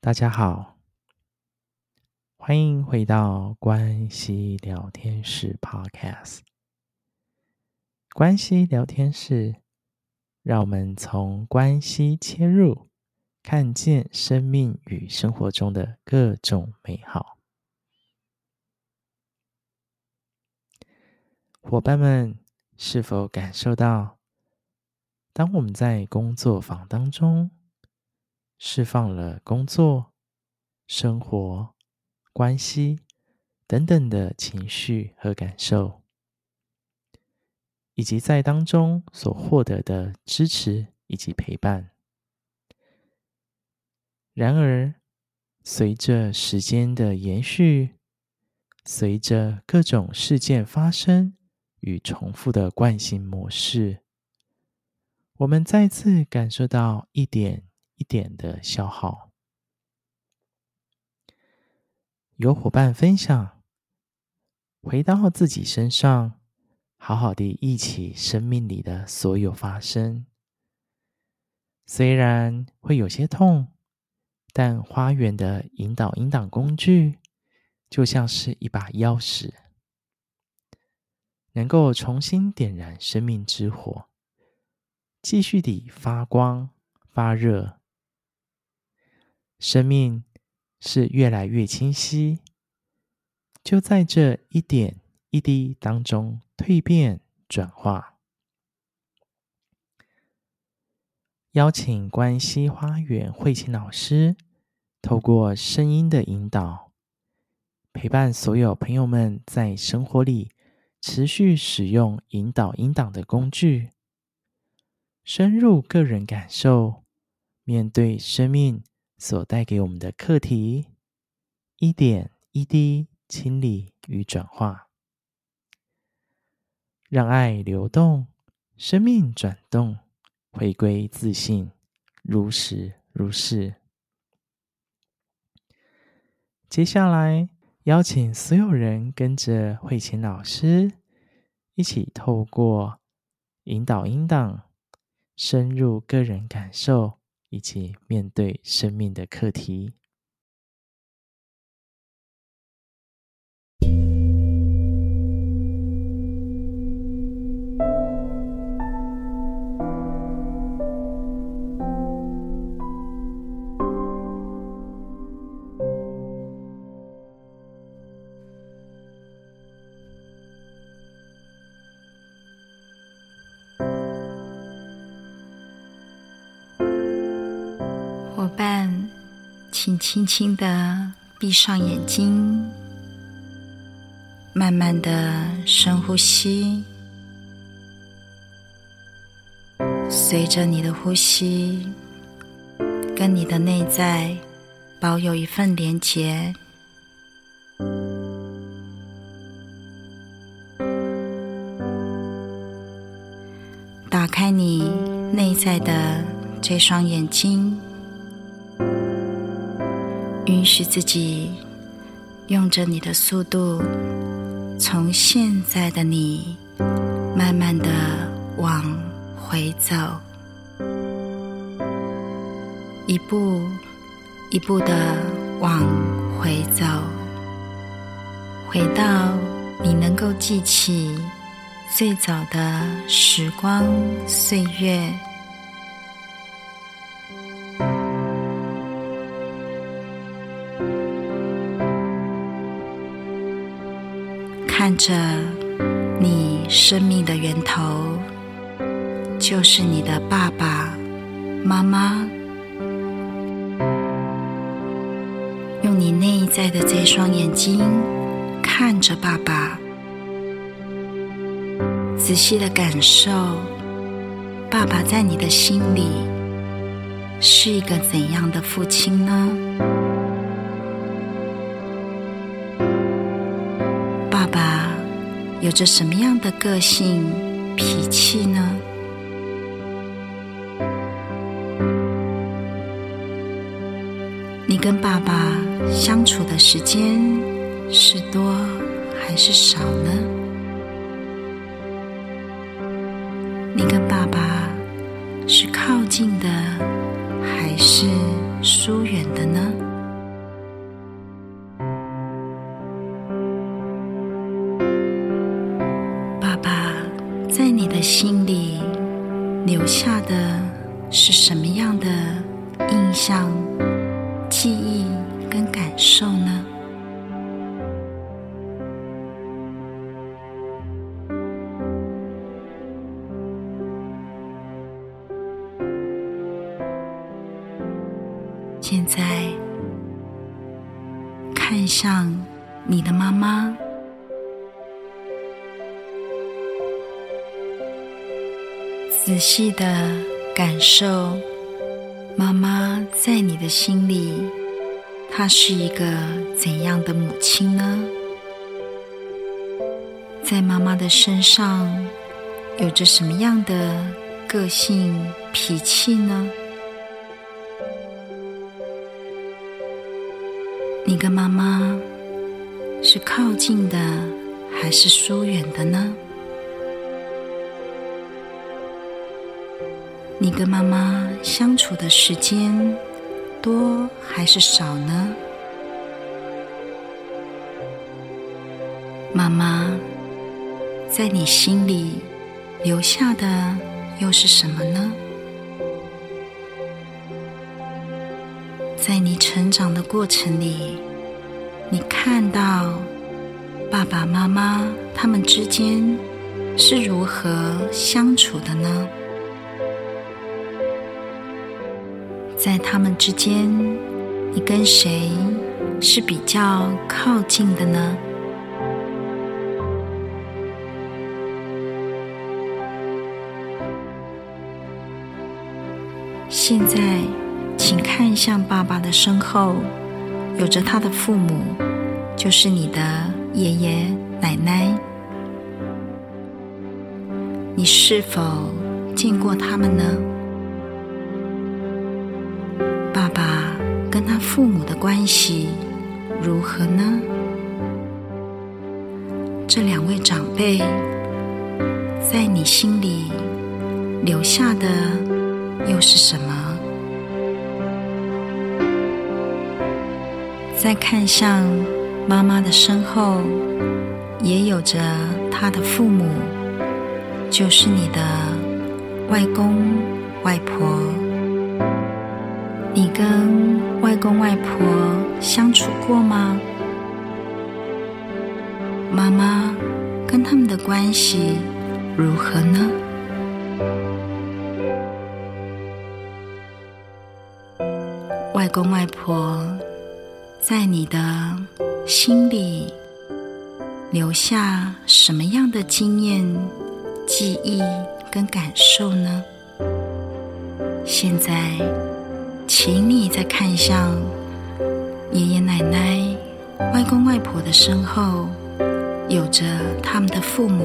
大家好，欢迎回到关系聊天室 Podcast。关系聊天室，让我们从关系切入，看见生命与生活中的各种美好。伙伴们，是否感受到，当我们在工作坊当中释放了工作、生活、关系等等的情绪和感受，以及在当中所获得的支持以及陪伴？然而，随着时间的延续，随着各种事件发生，与重复的惯性模式，我们再次感受到一点一点的消耗。有伙伴分享，回到自己身上，好好的忆起生命里的所有发生。虽然会有些痛，但花园的引导引导工具，就像是一把钥匙。能够重新点燃生命之火，继续地发光发热。生命是越来越清晰，就在这一点一滴当中蜕变转化。邀请关西花园慧琴老师，透过声音的引导，陪伴所有朋友们在生活里。持续使用引导引导的工具，深入个人感受，面对生命所带给我们的课题，一点一滴清理与转化，让爱流动，生命转动，回归自信，如实如是。接下来。邀请所有人跟着慧琴老师一起透过引导音档，深入个人感受，以及面对生命的课题。轻轻的闭上眼睛，慢慢的深呼吸，随着你的呼吸，跟你的内在保有一份连结，打开你内在的这双眼睛。允许自己用着你的速度，从现在的你慢慢的往回走，一步一步的往回走，回到你能够记起最早的时光岁月。看着你生命的源头，就是你的爸爸妈妈，用你内在的这双眼睛看着爸爸，仔细的感受爸爸在你的心里是一个怎样的父亲呢？有着什么样的个性、脾气呢？你跟爸爸相处的时间是多还是少呢？现在看向你的妈妈。仔细的感受，妈妈在你的心里，她是一个怎样的母亲呢？在妈妈的身上，有着什么样的个性、脾气呢？你跟妈妈是靠近的，还是疏远的呢？你跟妈妈相处的时间多还是少呢？妈妈在你心里留下的又是什么呢？在你成长的过程里，你看到爸爸妈妈他们之间是如何相处的呢？在他们之间，你跟谁是比较靠近的呢？现在，请看向爸爸的身后，有着他的父母，就是你的爷爷奶奶。你是否见过他们呢？爸爸跟他父母的关系如何呢？这两位长辈在你心里留下的又是什么？再看向妈妈的身后，也有着她的父母，就是你的外公外婆。你跟外公外婆相处过吗？妈妈跟他们的关系如何呢？外公外婆在你的心里留下什么样的经验、记忆跟感受呢？现在。请你再看向爷爷奶奶、外公外婆的身后，有着他们的父母；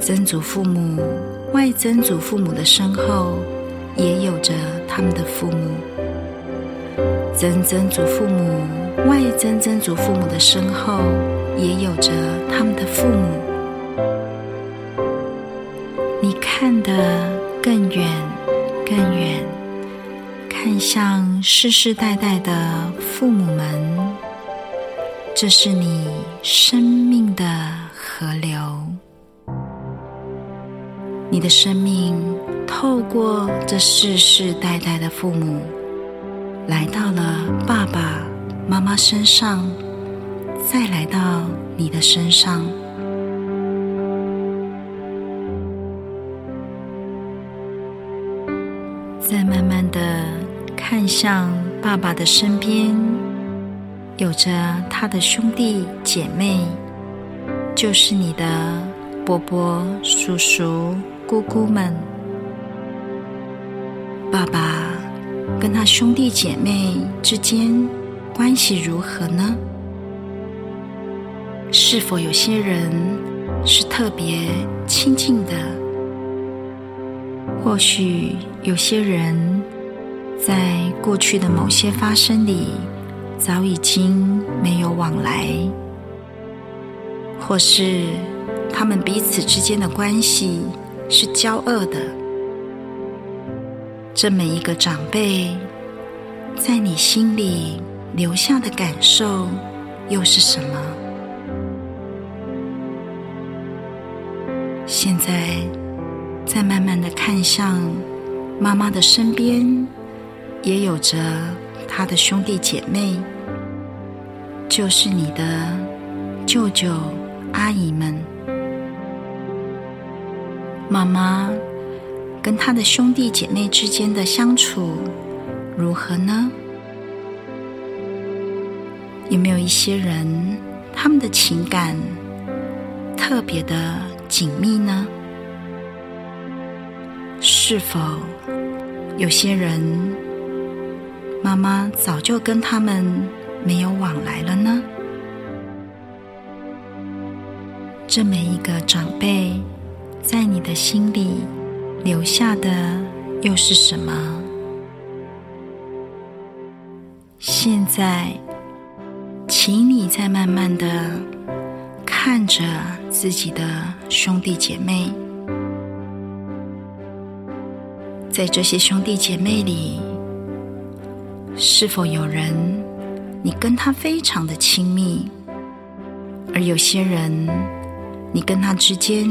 曾祖父母、外曾祖父母的身后，也有着他们的父母；曾曾祖父母、外曾曾祖父母的身后，也有着他们的父母。你看得更远，更远。看向世世代代的父母们，这是你生命的河流。你的生命透过这世世代代的父母，来到了爸爸妈妈身上，再来到你的身上，再慢慢的。看向爸爸的身边，有着他的兄弟姐妹，就是你的伯伯、叔叔、姑姑们。爸爸跟他兄弟姐妹之间关系如何呢？是否有些人是特别亲近的？或许有些人。在过去的某些发生里，早已经没有往来，或是他们彼此之间的关系是交恶的。这每一个长辈在你心里留下的感受又是什么？现在，再慢慢的看向妈妈的身边也有着她的兄弟姐妹，就是你的舅舅、阿姨们。妈妈跟他的兄弟姐妹之间的相处如何呢？有没有一些人，他们的情感特别的紧密呢？是否有些人，妈妈早就跟他们没有往来了呢？这每一个长辈，在你的心里留下的又是什么？现在，请你再慢慢的看着自己的兄弟姐妹。在这些兄弟姐妹里，是否有人你跟他非常的亲密，而有些人你跟他之间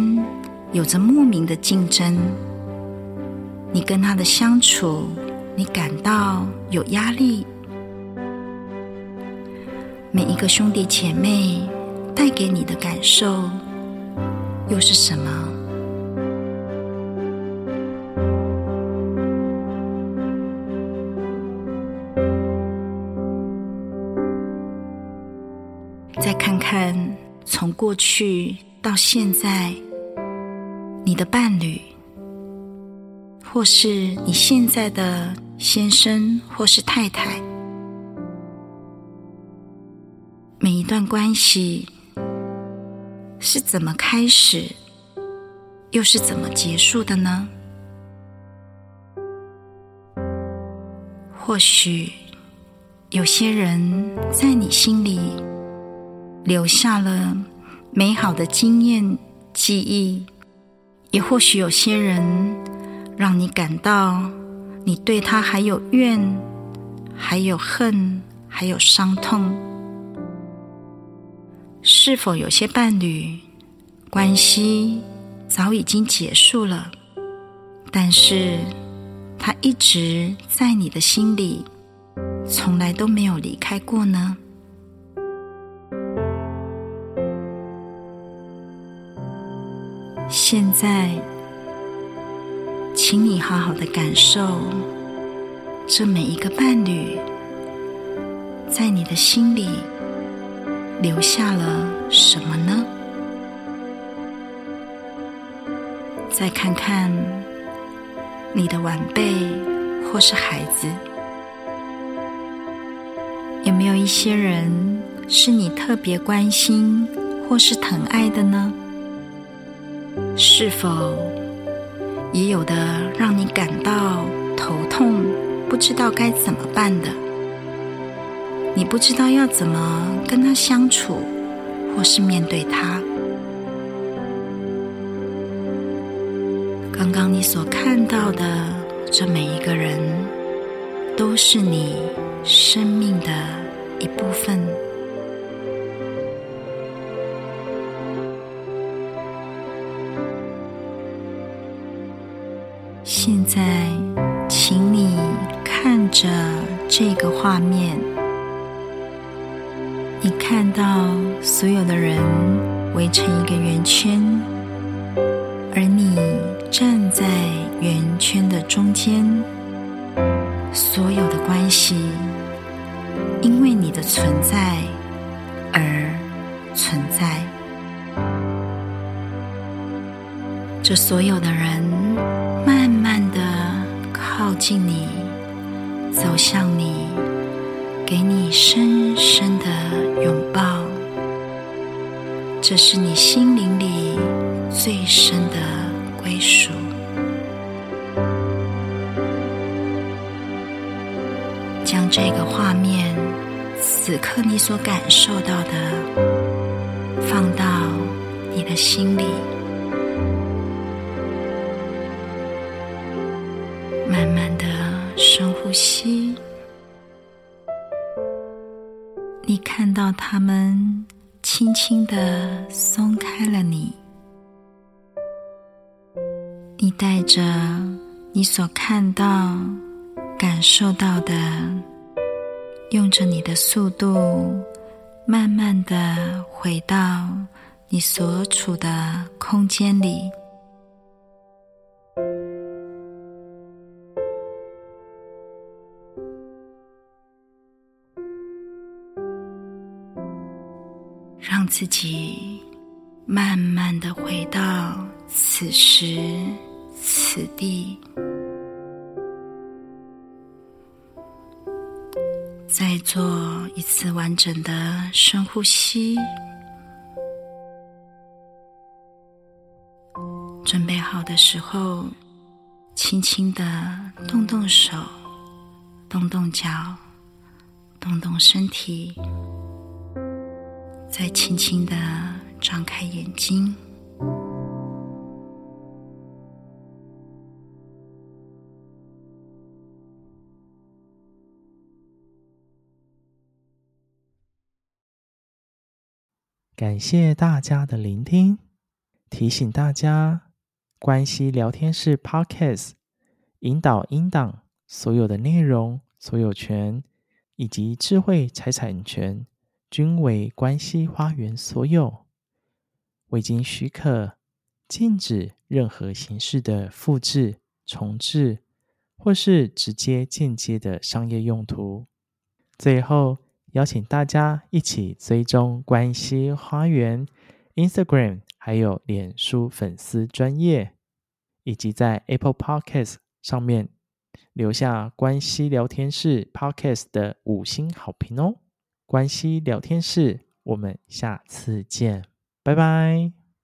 有着莫名的竞争，你跟他的相处，你感到有压力。每一个兄弟姐妹带给你的感受又是什么？再看看从过去到现在，你的伴侣，或是你现在的先生，或是太太，每一段关系是怎么开始，又是怎么结束的呢？或许有些人在你心里。留下了美好的经验记忆，也或许有些人让你感到你对他还有怨，还有恨，还有伤痛。是否有些伴侣关系早已经结束了，但是他一直在你的心里，从来都没有离开过呢？现在，请你好好的感受这每一个伴侣在你的心里留下了什么呢？再看看你的晚辈或是孩子，有没有一些人是你特别关心或是疼爱的呢？是否也有的让你感到头痛，不知道该怎么办的？你不知道要怎么跟他相处，或是面对他。刚刚你所看到的这每一个人，都是你生命的一部分。现在，请你看着这个画面，你看到所有的人围成一个圆圈，而你站在圆圈的中间。所有的关系，因为你的存在而存在。这所有的人。慢慢的靠近你，走向你，给你深深的拥抱。这是你心灵里最深的归属。将这个画面，此刻你所感受到的，放到你的心里。呼吸，你看到他们轻轻的松开了你，你带着你所看到、感受到的，用着你的速度，慢慢的回到你所处的空间里。自己慢慢的回到此时此地，再做一次完整的深呼吸。准备好的时候，轻轻的动动手，动动脚，动动身体。再轻轻的张开眼睛，感谢大家的聆听。提醒大家，关系聊天室 Podcast 引导音档所有的内容所有权以及智慧财产权。均为关西花园所有，未经许可，禁止任何形式的复制、重制，或是直接、间接的商业用途。最后，邀请大家一起追踪关西花园 Instagram，还有脸书粉丝专页，以及在 Apple Podcast 上面留下关西聊天室 Podcast 的五星好评哦。关西聊天室，我们下次见，拜拜。